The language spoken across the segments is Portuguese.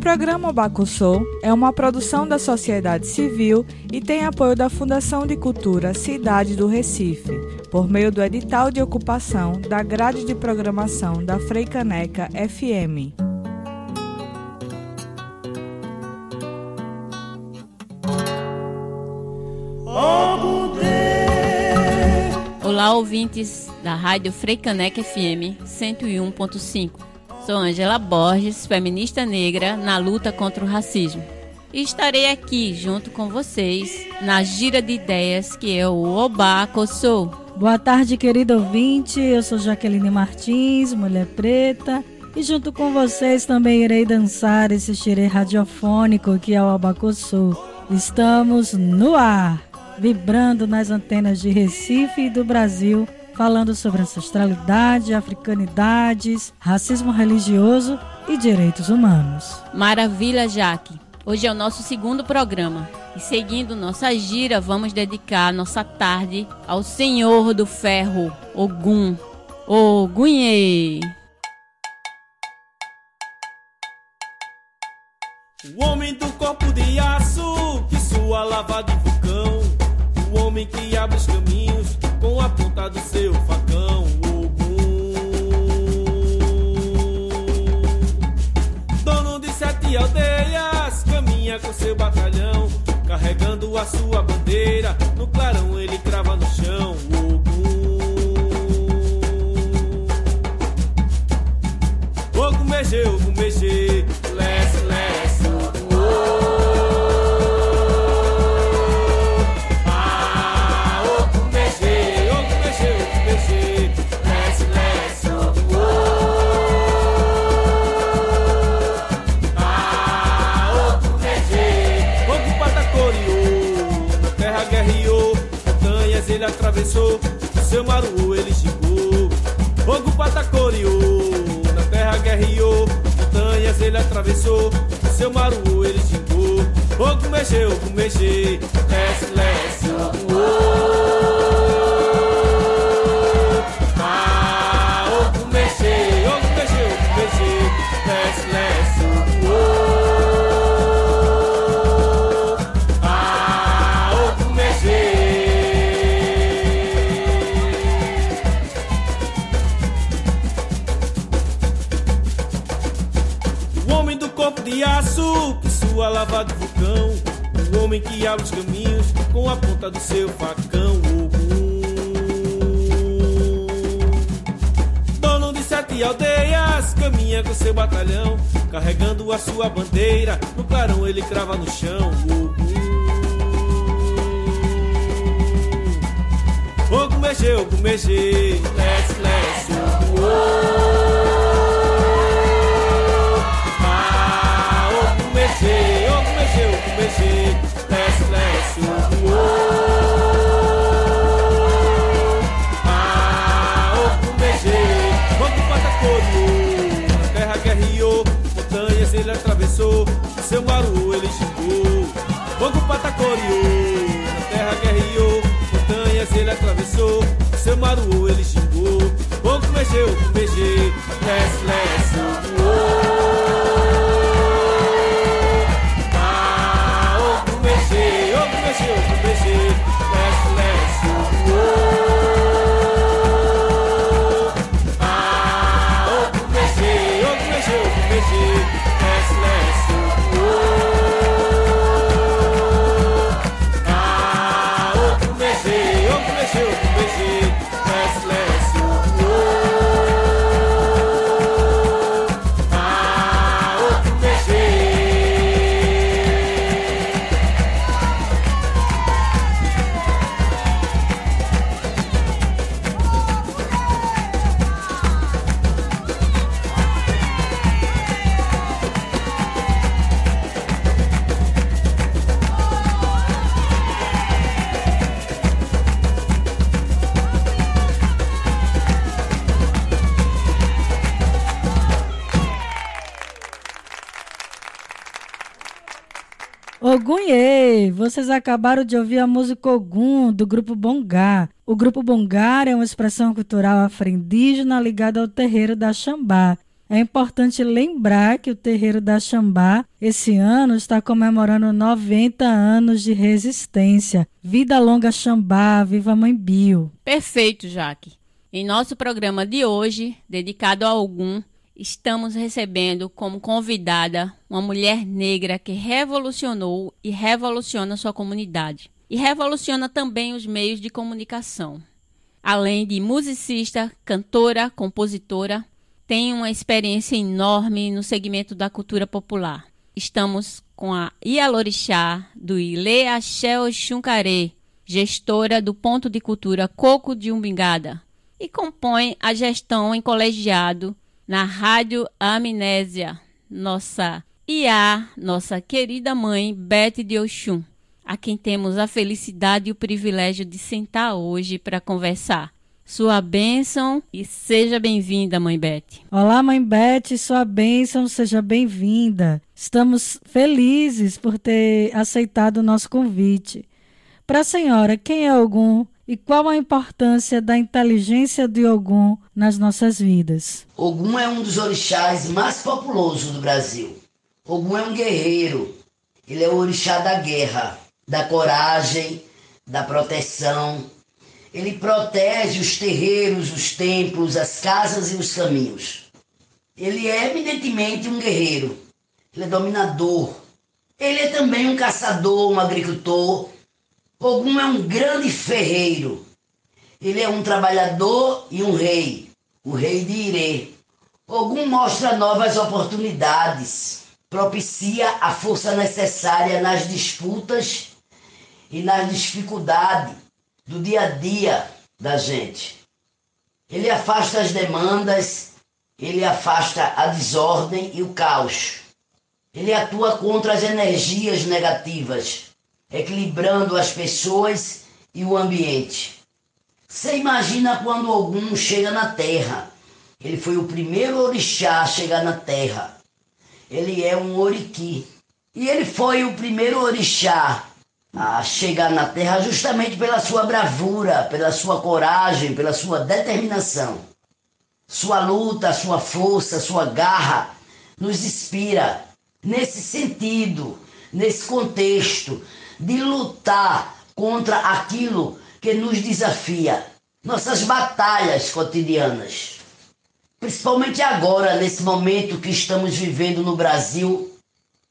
Programa Bacussou é uma produção da sociedade civil e tem apoio da Fundação de Cultura Cidade do Recife, por meio do edital de ocupação da grade de programação da Freicaneca FM. Olá, ouvintes da Rádio Freicaneca FM 101.5. Sou Angela Borges, feminista negra na luta contra o racismo. E estarei aqui junto com vocês na gira de ideias que é o Obaco Sou. Boa tarde, querido ouvinte. Eu sou Jaqueline Martins, mulher preta. E junto com vocês também irei dançar esse xerê radiofônico que é o Abacoçu. Estamos no ar, vibrando nas antenas de Recife e do Brasil falando sobre ancestralidade, africanidades, racismo religioso e direitos humanos. Maravilha, Jaque! Hoje é o nosso segundo programa e seguindo nossa gira, vamos dedicar nossa tarde ao Senhor do Ferro, Ogum. Ogunhê! O homem do corpo de aço, que sua lava de vulcão. O homem que abre os ponta do seu facão. Ogum. Dono de sete aldeias, caminha com seu batalhão, carregando a sua bandeira. No clarão ele crava no chão. Ogum. Ele atravessou, seu maru ele chegou. Ogum patacoriou, na terra guerreou, montanhas ele atravessou, seu maru ele xingou. Ogum mexeu, mexer, desce, desce, Ah, do seu facão. Ogum. Dono de sete aldeias, caminha com seu batalhão, carregando a sua bandeira. No clarão ele crava no chão. Ogum. Ogum mexeu, Ogum mexer, lesse, lesse, Ah, Ogum mexer, Ogum mexer, Ogum mexer, maru ele xingou. Ogum patacoriou, na terra guerreou, montanhas ele atravessou, seu maru ele xingou. Ogum mexeu, Ogum mexer, lesse, Ogunhê, vocês acabaram de ouvir a música Ogum do grupo Bongá. O grupo Bongar é uma expressão cultural afro-indígena ligada ao terreiro da Xambá. É importante lembrar que o terreiro da Xambá esse ano está comemorando 90 anos de resistência. Vida longa Xambá, viva Mãe Bio. Perfeito, Jaque. Em nosso programa de hoje, dedicado a Ogum, estamos recebendo como convidada uma mulher negra que revolucionou e revoluciona sua comunidade. E revoluciona também os meios de comunicação. Além de musicista, cantora, compositora, tem uma experiência enorme no segmento da cultura popular. Estamos com a Ialorixá do Ile Axé gestora do Ponto de Cultura Coco de Umbingada, e compõe a gestão em colegiado na Rádio Amnésia, nossa IA, nossa querida mãe Beth de Oxum, a quem temos a felicidade e o privilégio de sentar hoje para conversar. Sua bênção e seja bem-vinda, Mãe Beth. Olá, Mãe Beth, sua bênção, seja bem-vinda. Estamos felizes por ter aceitado o nosso convite. Para a senhora, quem é Ogum e qual a importância da inteligência de Ogum nas nossas vidas? Ogum é um dos orixás mais populosos do Brasil. Ogum é um guerreiro. Ele é o orixá da guerra, da coragem, da proteção. Ele protege os terreiros, os templos, as casas e os caminhos. Ele é evidentemente um guerreiro. Ele é dominador. Ele é também um caçador, um agricultor, Ogum é um grande ferreiro. Ele é um trabalhador e um rei, o rei de Irê. Ogum mostra novas oportunidades, propicia a força necessária nas disputas e nas dificuldades do dia a dia da gente. Ele afasta as demandas, ele afasta a desordem e o caos. Ele atua contra as energias negativas equilibrando as pessoas e o ambiente. Você imagina quando algum chega na Terra. Ele foi o primeiro orixá a chegar na Terra. Ele é um oriqui. E ele foi o primeiro orixá a chegar na Terra justamente pela sua bravura, pela sua coragem, pela sua determinação. Sua luta, sua força, sua garra nos inspira nesse sentido, nesse contexto, de lutar contra aquilo que nos desafia, nossas batalhas cotidianas. Principalmente agora, nesse momento que estamos vivendo no Brasil,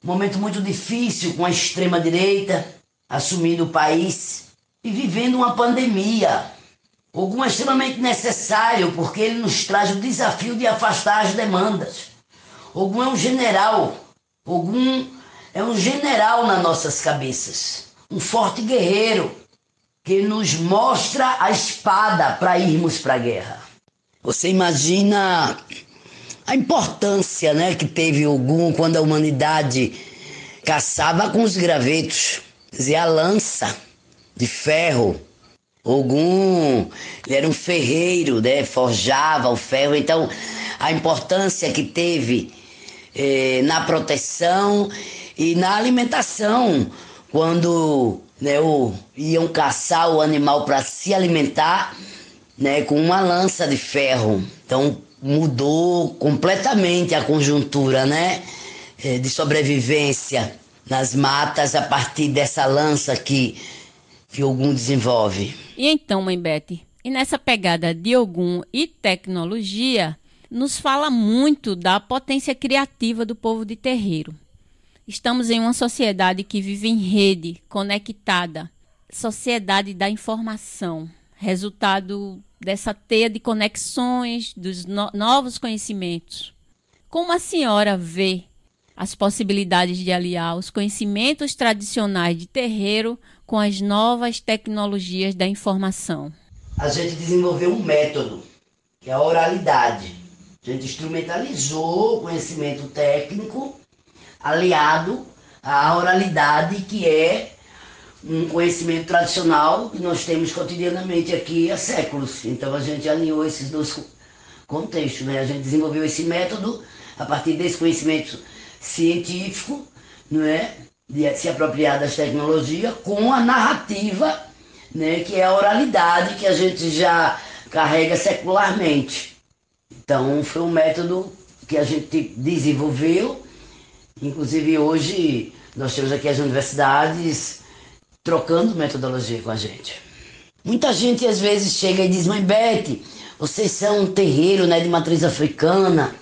momento muito difícil com a extrema-direita assumindo o país e vivendo uma pandemia. Algum extremamente necessário, porque ele nos traz o desafio de afastar as demandas. Algum é um general, algum é um general nas nossas cabeças, um forte guerreiro que nos mostra a espada para irmos para a guerra. Você imagina a importância né, que teve Ogum quando a humanidade caçava com os gravetos, dizia a lança de ferro. Ogum ele era um ferreiro, né, forjava o ferro. Então, a importância que teve eh, na proteção e na alimentação, quando né, o, iam caçar o animal para se alimentar né, com uma lança de ferro. Então mudou completamente a conjuntura né, eh, de sobrevivência nas matas a partir dessa lança que, que desenvolve. E então, mãe Beth, e nessa pegada de Ogum e tecnologia, nos fala muito da potência criativa do povo de terreiro. Estamos em uma sociedade que vive em rede, conectada, sociedade da informação, resultado dessa teia de conexões, dos no novos conhecimentos. Como a senhora vê as possibilidades de aliar os conhecimentos tradicionais de terreiro com as novas tecnologias da informação? A gente desenvolveu um método, que é a oralidade. A gente instrumentalizou o conhecimento técnico aliado à oralidade, que é um conhecimento tradicional que nós temos cotidianamente aqui há séculos. Então a gente alinhou esses dois contextos, né? A gente desenvolveu esse método a partir desse conhecimento científico, não é? de se apropriar das tecnologias com a narrativa, né, que é a oralidade que a gente já carrega secularmente. Então foi um método que a gente desenvolveu, inclusive hoje nós temos aqui as universidades trocando metodologia com a gente. Muita gente às vezes chega e diz, mãe Beth, vocês são um terreiro né, de matriz africana,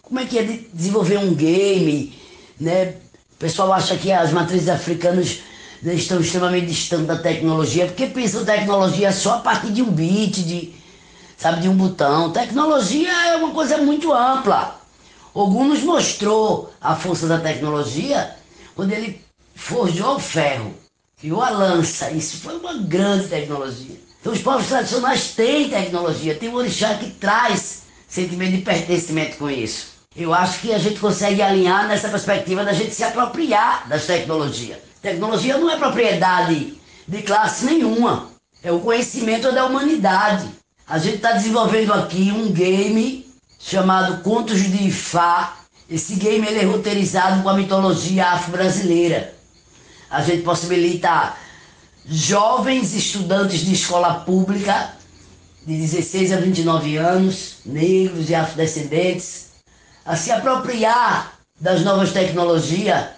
como é que é desenvolver um game, né? O pessoal acha que as matrizes africanas né, estão extremamente distantes da tecnologia, porque pensam tecnologia só a partir de um bit, de, sabe, de um botão. Tecnologia é uma coisa muito ampla. Ogum nos mostrou a força da tecnologia quando ele forjou o ferro, criou a lança. Isso foi uma grande tecnologia. Então os povos tradicionais têm tecnologia, tem um orixá que traz sentimento de pertencimento com isso. Eu acho que a gente consegue alinhar nessa perspectiva da gente se apropriar das tecnologias. Tecnologia não é propriedade de classe nenhuma, é o conhecimento da humanidade. A gente está desenvolvendo aqui um game chamado Contos de Ifá. Esse game ele é roteirizado com a mitologia afro-brasileira. A gente possibilita jovens estudantes de escola pública de 16 a 29 anos, negros e afrodescendentes, a se apropriar das novas tecnologias,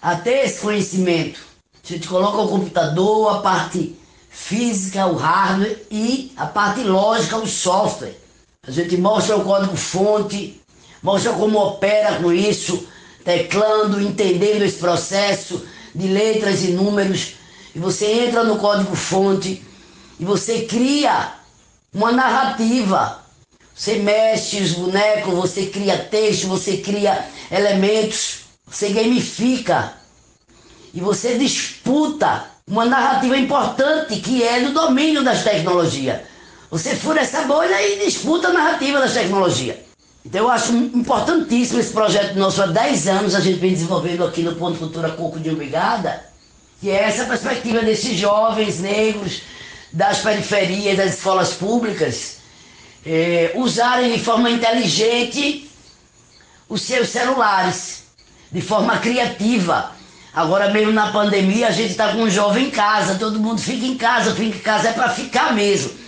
a ter esse conhecimento. A gente coloca o computador, a parte física, o hardware e a parte lógica, o software. A gente mostra o código-fonte, mostra como opera com isso, teclando, entendendo esse processo de letras e números. E você entra no código-fonte e você cria uma narrativa você mexe os bonecos, você cria texto, você cria elementos, você gamifica. E você disputa uma narrativa importante que é no domínio das tecnologias. Você fura essa bolha e disputa a narrativa das tecnologias. Então eu acho importantíssimo esse projeto nosso há 10 anos, a gente vem desenvolvendo aqui no Ponto Cultura Coco de Umbigada, que é essa perspectiva desses jovens negros das periferias das escolas públicas é, usarem de forma inteligente os seus celulares, de forma criativa. Agora mesmo na pandemia a gente está com um jovem em casa, todo mundo fica em casa, fica em casa é para ficar mesmo.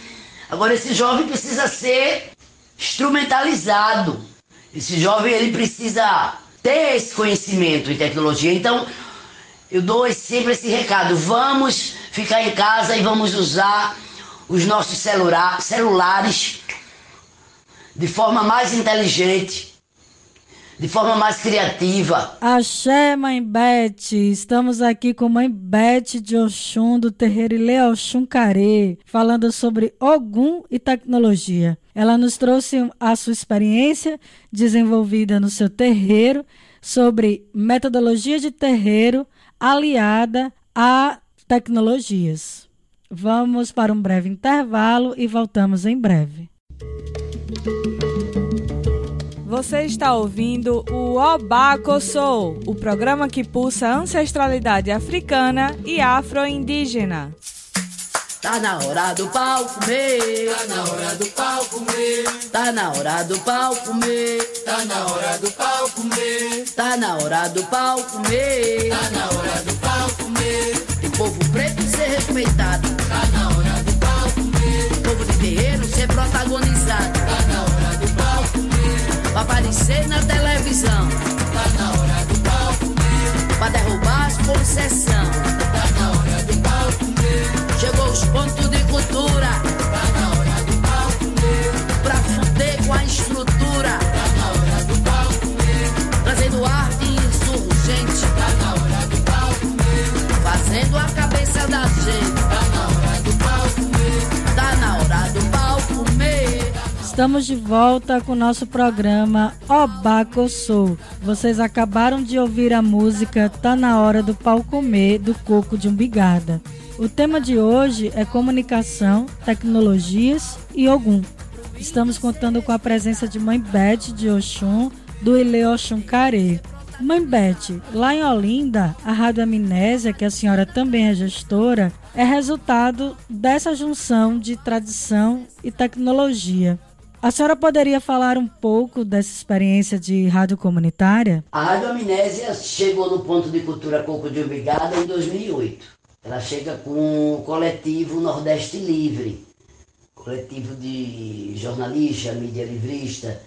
Agora esse jovem precisa ser instrumentalizado. Esse jovem ele precisa ter esse conhecimento em tecnologia. Então eu dou sempre esse recado: vamos ficar em casa e vamos usar os nossos celula celulares de forma mais inteligente, de forma mais criativa. Axé, Mãe Beth. Estamos aqui com Mãe Beth de Oxum, do terreiro Oxum Carê, falando sobre Ogum e tecnologia. Ela nos trouxe a sua experiência desenvolvida no seu terreiro sobre metodologia de terreiro aliada a tecnologias. Vamos para um breve intervalo e voltamos em breve. Você está ouvindo o Obaco Soul, o programa que pulsa ancestralidade africana e afro-indígena. Tá na hora do pau comer. Tá na hora do pau comer. Tá na hora do pau comer. Tá na hora do pau comer. Tá na hora do pau comer. Tá na hora do pau comer. O povo preto ser respeitado. Tá na hora do pau comer. O povo de terreiro ser protagonizado. Tá na hora aparecer na televisão. Tá na hora do pau comer. Pra derrubar as concessão. Tá na hora do pau comer. Chegou os pontos de cultura. Tá na hora do pau comer. Pra fuder com a estrutura. Estamos de volta com o nosso programa Obaco Sou. Vocês acabaram de ouvir a música Tá na hora do pau comer do Coco de Umbigada. O tema de hoje é comunicação, tecnologias e Ogum. Estamos contando com a presença de Mãe Beth de Oxum, do Ile Oxum Carê. Mãe Beth, lá em Olinda, a Rádio Amnésia, que a senhora também é gestora, é resultado dessa junção de tradição e tecnologia. A senhora poderia falar um pouco dessa experiência de rádio comunitária? A Rádio Amnésia chegou no ponto de cultura Coco de Ubigada em 2008. Ela chega com o coletivo Nordeste Livre, coletivo de jornalista, mídia livrista,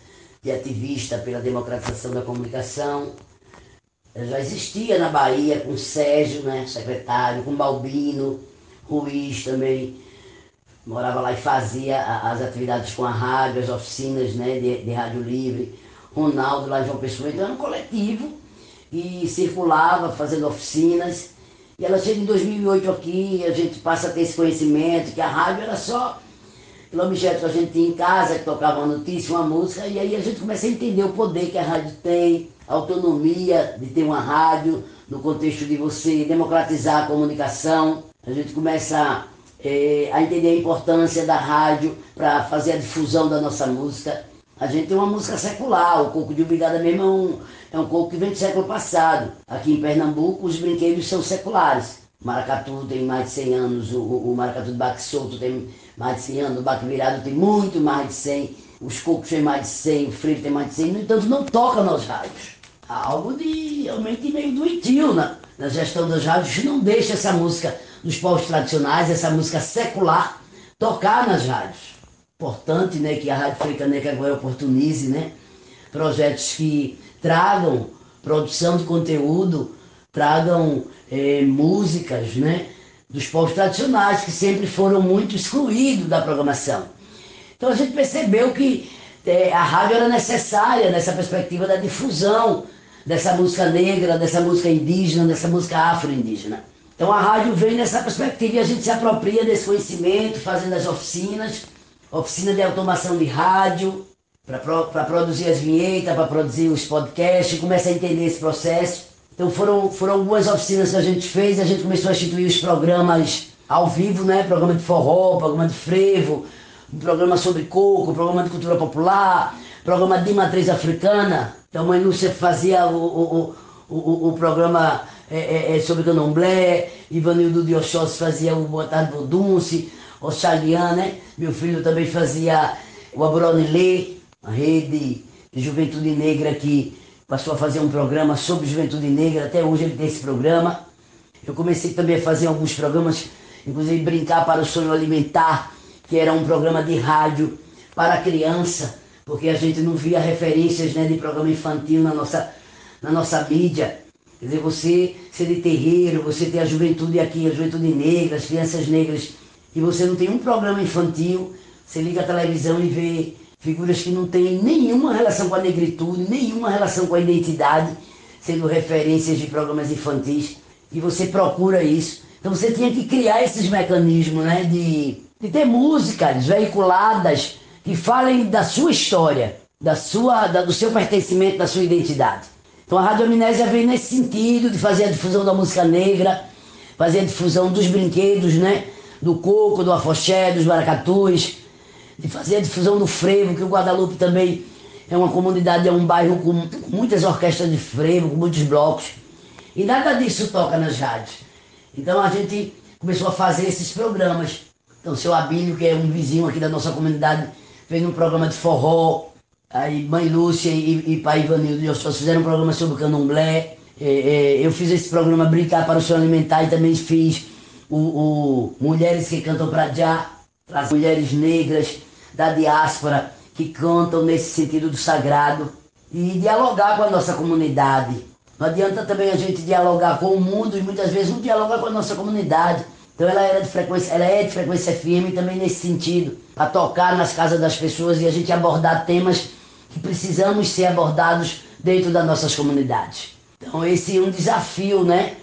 de ativista pela democratização da comunicação. Ela já existia na Bahia com Sérgio, né, secretário, com Balbino, Ruiz também. Morava lá e fazia as atividades com a rádio, as oficinas né, de, de rádio livre. Ronaldo lá em João Pessoa. Então era um coletivo e circulava fazendo oficinas. E ela chega em 2008 aqui, a gente passa a ter esse conhecimento que a rádio era só pelo objeto que a gente tinha em casa, que tocava uma notícia, uma música, e aí a gente começa a entender o poder que a rádio tem, a autonomia de ter uma rádio, no contexto de você democratizar a comunicação. A gente começa é, a entender a importância da rádio para fazer a difusão da nossa música. A gente tem uma música secular, o Coco de Ubigada mesmo é um, é um coco que vem do século passado. Aqui em Pernambuco, os brinquedos são seculares. Maracatu tem mais de 100 anos, o, o Maracatu de Baque Solto tem mais de 100 anos, o Baque Virado tem muito mais de 100, os cocos têm mais de 100, o freio tem mais de 100, no entanto não toca nas rádios. Algo de realmente meio doentio na, na gestão das rádios, não deixa essa música dos povos tradicionais, essa música secular, tocar nas rádios. Importante né, que a Rádio Fricaneca agora oportunize né, projetos que tragam produção de conteúdo, tragam é, músicas né, dos povos tradicionais, que sempre foram muito excluídos da programação. Então a gente percebeu que é, a rádio era necessária nessa perspectiva da difusão dessa música negra, dessa música indígena, dessa música afro-indígena. Então a rádio vem nessa perspectiva e a gente se apropria desse conhecimento, fazendo as oficinas, oficina de automação de rádio, para produzir as vinhetas, para produzir os podcasts, começa a entender esse processo. Então foram, foram algumas oficinas que a gente fez, a gente começou a instituir os programas ao vivo, né? Programa de forró, programa de frevo, programa sobre coco, programa de cultura popular, programa de matriz africana. Então a mãe Lúcia fazia o, o, o, o, o programa é, é, é sobre candomblé, Ivanildo de Oxóssi fazia o Boa Tarde Vodunce, o Xalian, né? Meu filho também fazia o Abronilê, a rede de juventude negra que passou a fazer um programa sobre juventude negra, até hoje ele tem esse programa. Eu comecei também a fazer alguns programas, inclusive Brincar para o Sonho Alimentar, que era um programa de rádio para criança, porque a gente não via referências né, de programa infantil na nossa, na nossa mídia. Quer dizer, você ser de terreiro, você ter a juventude aqui, a juventude negra, as crianças negras, e você não tem um programa infantil, você liga a televisão e vê figuras que não têm nenhuma relação com a negritude, nenhuma relação com a identidade, sendo referências de programas infantis, e você procura isso. Então você tinha que criar esses mecanismos né, de, de ter músicas veiculadas que falem da sua história, da sua, da, do seu pertencimento, da sua identidade. Então a Rádio Amnésia vem nesse sentido de fazer a difusão da música negra, fazer a difusão dos brinquedos, né? Do coco, do afoxé, dos baracatus, de fazer a difusão do frevo, que o Guadalupe também é uma comunidade, é um bairro com muitas orquestras de frevo, com muitos blocos. E nada disso toca nas rádios. Então a gente começou a fazer esses programas. Então, o seu Abílio, que é um vizinho aqui da nossa comunidade, fez um programa de forró. Aí, mãe Lúcia e, e pai Ivanildo e eu fizeram um programa sobre o candomblé. É, é, eu fiz esse programa Brincar para o Seu Alimentar e também fiz o, o Mulheres que Cantam para Já, as mulheres negras da diáspora que cantam nesse sentido do sagrado e dialogar com a nossa comunidade. Não adianta também a gente dialogar com o mundo e muitas vezes não dialogar com a nossa comunidade. Então ela era de frequência, ela é de frequência FM também nesse sentido, a tocar nas casas das pessoas e a gente abordar temas que precisamos ser abordados dentro das nossas comunidades. Então esse é um desafio, né?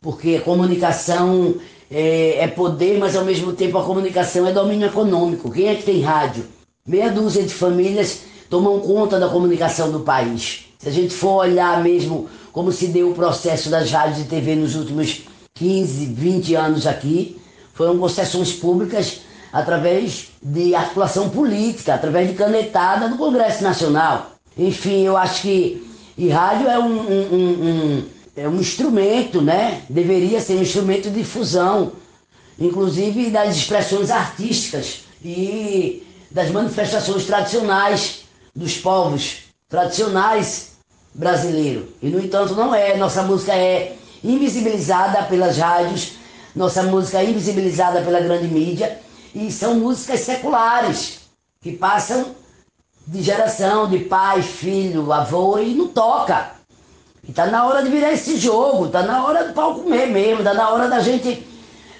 Porque a comunicação é, é, poder, mas ao mesmo tempo a comunicação é domínio econômico. Quem é que tem rádio? Meia dúzia de famílias tomam conta da comunicação do país. Se a gente for olhar mesmo como se deu o processo das rádios e TV nos últimos 15, 20 anos aqui, foram concessões públicas através de articulação política, através de canetada do Congresso Nacional. Enfim, eu acho que e rádio é um, um, um, é um instrumento, né? Deveria ser um instrumento de difusão, inclusive das expressões artísticas. E das manifestações tradicionais dos povos tradicionais brasileiros. E, no entanto, não é. Nossa música é invisibilizada pelas rádios, nossa música é invisibilizada pela grande mídia, e são músicas seculares, que passam de geração, de pai, filho, avô, e não toca. E tá na hora de virar esse jogo, tá na hora do pau comer mesmo, tá na hora da gente,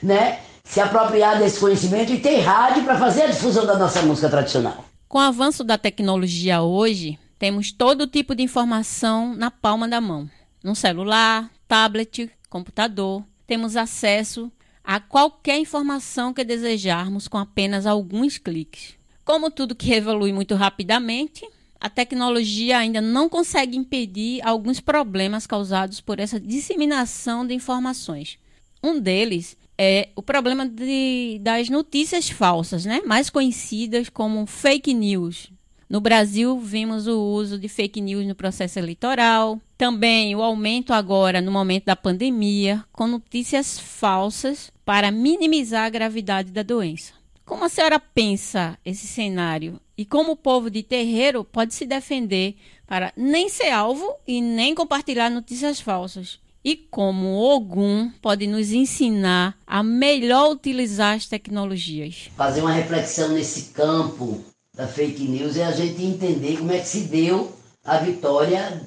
né, se apropriar desse conhecimento e ter rádio para fazer a difusão da nossa música tradicional. Com o avanço da tecnologia hoje, temos todo tipo de informação na palma da mão. No celular, tablet, computador, temos acesso a qualquer informação que desejarmos com apenas alguns cliques. Como tudo que evolui muito rapidamente, a tecnologia ainda não consegue impedir alguns problemas causados por essa disseminação de informações. Um deles é o problema de, das notícias falsas, né? mais conhecidas como fake news. No Brasil, vimos o uso de fake news no processo eleitoral, também o aumento agora no momento da pandemia, com notícias falsas para minimizar a gravidade da doença. Como a senhora pensa esse cenário e como o povo de terreiro pode se defender para nem ser alvo e nem compartilhar notícias falsas? E como Ogum pode nos ensinar a melhor utilizar as tecnologias? Fazer uma reflexão nesse campo da fake news é a gente entender como é que se deu a vitória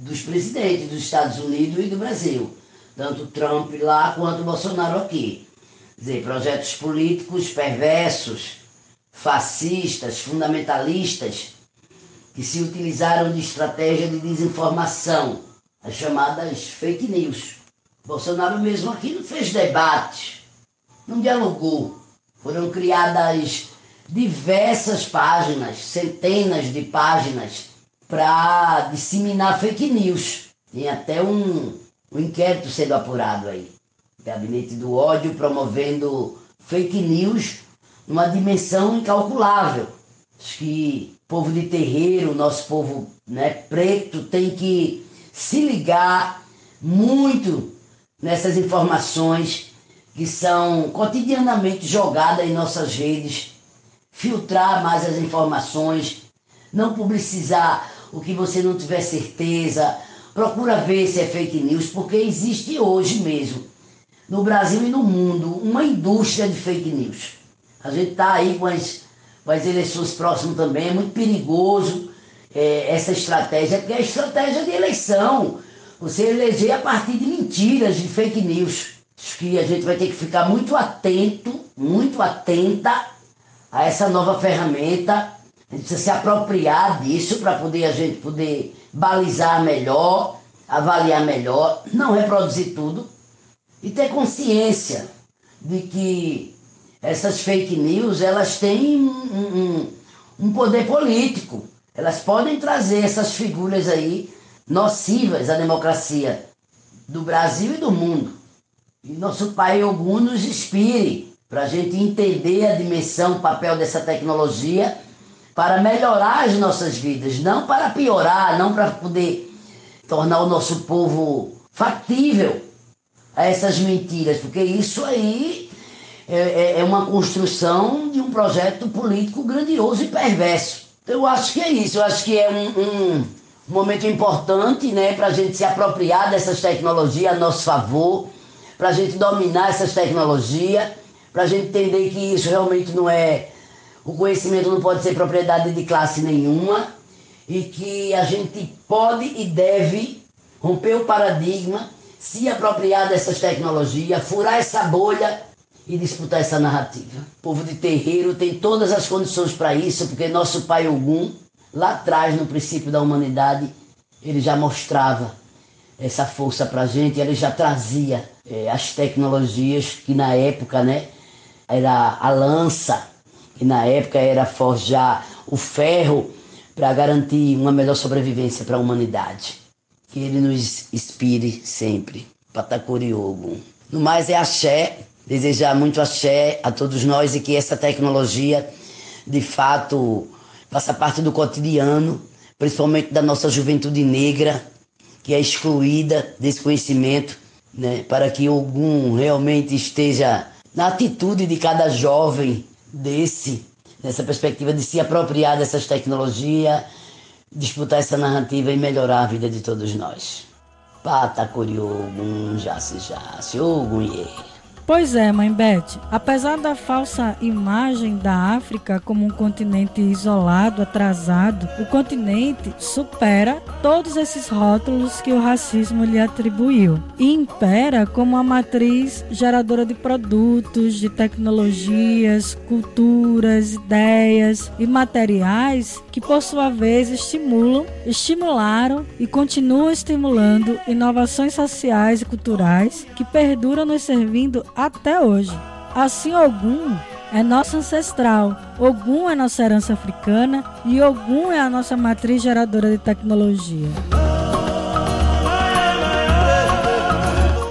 dos presidentes dos Estados Unidos e do Brasil. Tanto Trump lá quanto Bolsonaro aqui. Quer dizer, projetos políticos perversos, fascistas, fundamentalistas, que se utilizaram de estratégia de desinformação, as chamadas fake news. Bolsonaro mesmo aqui não fez debate, não dialogou. Foram criadas diversas páginas, centenas de páginas, para disseminar fake news. Tem até um, um inquérito sendo apurado aí. Gabinete do ódio promovendo fake news numa dimensão incalculável. Acho que povo de terreiro, nosso povo né, preto, tem que se ligar muito nessas informações que são cotidianamente jogadas em nossas redes, filtrar mais as informações, não publicizar o que você não tiver certeza, procura ver se é fake news, porque existe hoje mesmo no Brasil e no mundo uma indústria de fake news. A gente está aí com as, com as eleições próximas também, é muito perigoso é, essa estratégia, porque é estratégia de eleição. Você eleger a partir de mentiras, de fake news. Acho que a gente vai ter que ficar muito atento, muito atenta a essa nova ferramenta. A gente precisa se apropriar disso para poder a gente poder balizar melhor, avaliar melhor, não reproduzir tudo, e ter consciência de que essas fake news elas têm um, um, um poder político. Elas podem trazer essas figuras aí nocivas à democracia do Brasil e do mundo. E nosso Pai Ogum nos inspire para a gente entender a dimensão, o papel dessa tecnologia para melhorar as nossas vidas, não para piorar, não para poder tornar o nosso povo factível a essas mentiras, porque isso aí é, é, é uma construção de um projeto político grandioso e perverso. Eu acho que é isso, eu acho que é um, um momento importante né, para a gente se apropriar dessas tecnologias a nosso favor, para a gente dominar essas tecnologias, para a gente entender que isso realmente não é. O conhecimento não pode ser propriedade de classe nenhuma e que a gente pode e deve romper o paradigma se apropriar dessas tecnologias, furar essa bolha e disputar essa narrativa. O povo de terreiro tem todas as condições para isso, porque nosso pai Ogum, lá atrás, no princípio da humanidade, ele já mostrava essa força para a gente, ele já trazia é, as tecnologias que na época, né, era a lança, que na época era forjar o ferro para garantir uma melhor sobrevivência para a humanidade. Que ele nos inspire sempre. Patacuriogo. No mais é axé, desejar muito axé a todos nós e que essa tecnologia, de fato, faça parte do cotidiano, principalmente da nossa juventude negra, que é excluída desse conhecimento, né, para que algum realmente esteja na atitude de cada jovem desse nessa perspectiva de se apropriar dessas tecnologias, disputar essa narrativa e melhorar a vida de todos nós. Pata Curiogum, Jace Jace, Ogunye. Pois é, mãe Beth. Apesar da falsa imagem da África como um continente isolado, atrasado, o continente supera todos esses rótulos que o racismo lhe atribuiu e impera como a matriz geradora de produtos, de tecnologias, culturas, ideias e materiais que, por sua vez, estimulam, estimularam e continuam estimulando inovações sociais e culturais que perduram nos servindo até hoje. Assim, Ogum é nosso ancestral, Ogum é nossa herança africana e Ogum é a nossa matriz geradora de tecnologia.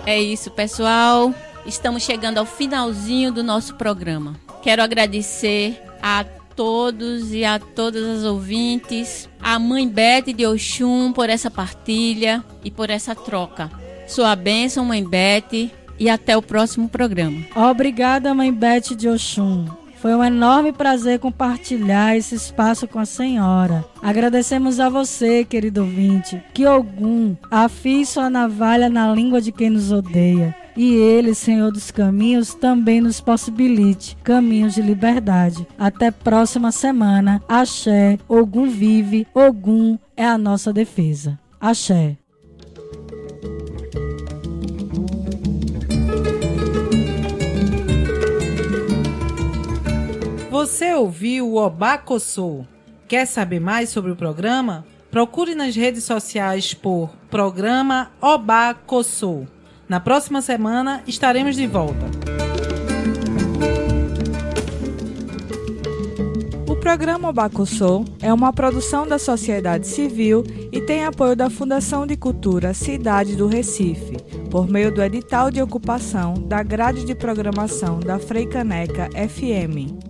É isso, pessoal. Estamos chegando ao finalzinho do nosso programa. Quero agradecer a todos e a todas as ouvintes, a mãe Beth de Oxum por essa partilha e por essa troca. Sua bênção, mãe Beth, e até o próximo programa. Obrigada, mãe Beth de Oxum. Foi um enorme prazer compartilhar esse espaço com a senhora. Agradecemos a você, querido ouvinte, que Ogum afie sua navalha na língua de quem nos odeia. E ele, Senhor dos caminhos, também nos possibilite caminhos de liberdade. Até próxima semana. Axé, Ogum vive, Ogum é a nossa defesa. Axé. Você ouviu o Obacossô? Quer saber mais sobre o programa? Procure nas redes sociais por Programa Obacossô. Na próxima semana estaremos de volta. O programa Obacussô é uma produção da sociedade civil e tem apoio da Fundação de Cultura Cidade do Recife, por meio do edital de ocupação da grade de programação da Freicaneca FM.